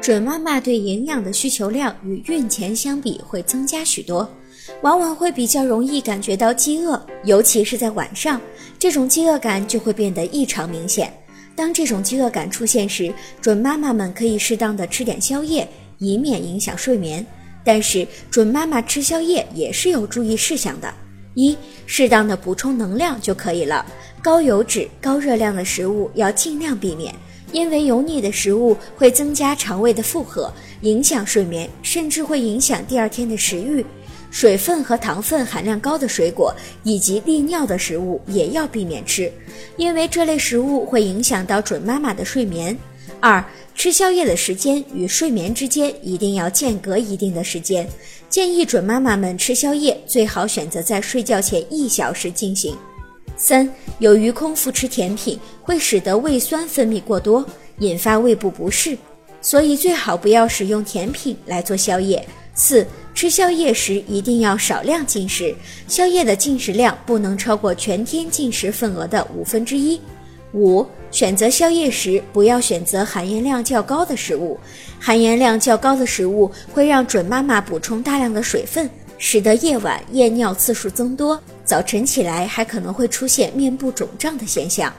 准妈妈对营养的需求量与孕前相比会增加许多，往往会比较容易感觉到饥饿，尤其是在晚上，这种饥饿感就会变得异常明显。当这种饥饿感出现时，准妈妈们可以适当的吃点宵夜，以免影响睡眠。但是，准妈妈吃宵夜也是有注意事项的：一、适当的补充能量就可以了。高油脂、高热量的食物要尽量避免，因为油腻的食物会增加肠胃的负荷，影响睡眠，甚至会影响第二天的食欲。水分和糖分含量高的水果以及利尿的食物也要避免吃，因为这类食物会影响到准妈妈的睡眠。二、吃宵夜的时间与睡眠之间一定要间隔一定的时间，建议准妈妈们吃宵夜最好选择在睡觉前一小时进行。三、由于空腹吃甜品会使得胃酸分泌过多，引发胃部不适，所以最好不要使用甜品来做宵夜。四。吃宵夜时一定要少量进食，宵夜的进食量不能超过全天进食份额的五分之一。五、选择宵夜时不要选择含盐量较高的食物，含盐量较高的食物会让准妈妈补充大量的水分，使得夜晚夜尿次数增多，早晨起来还可能会出现面部肿胀的现象。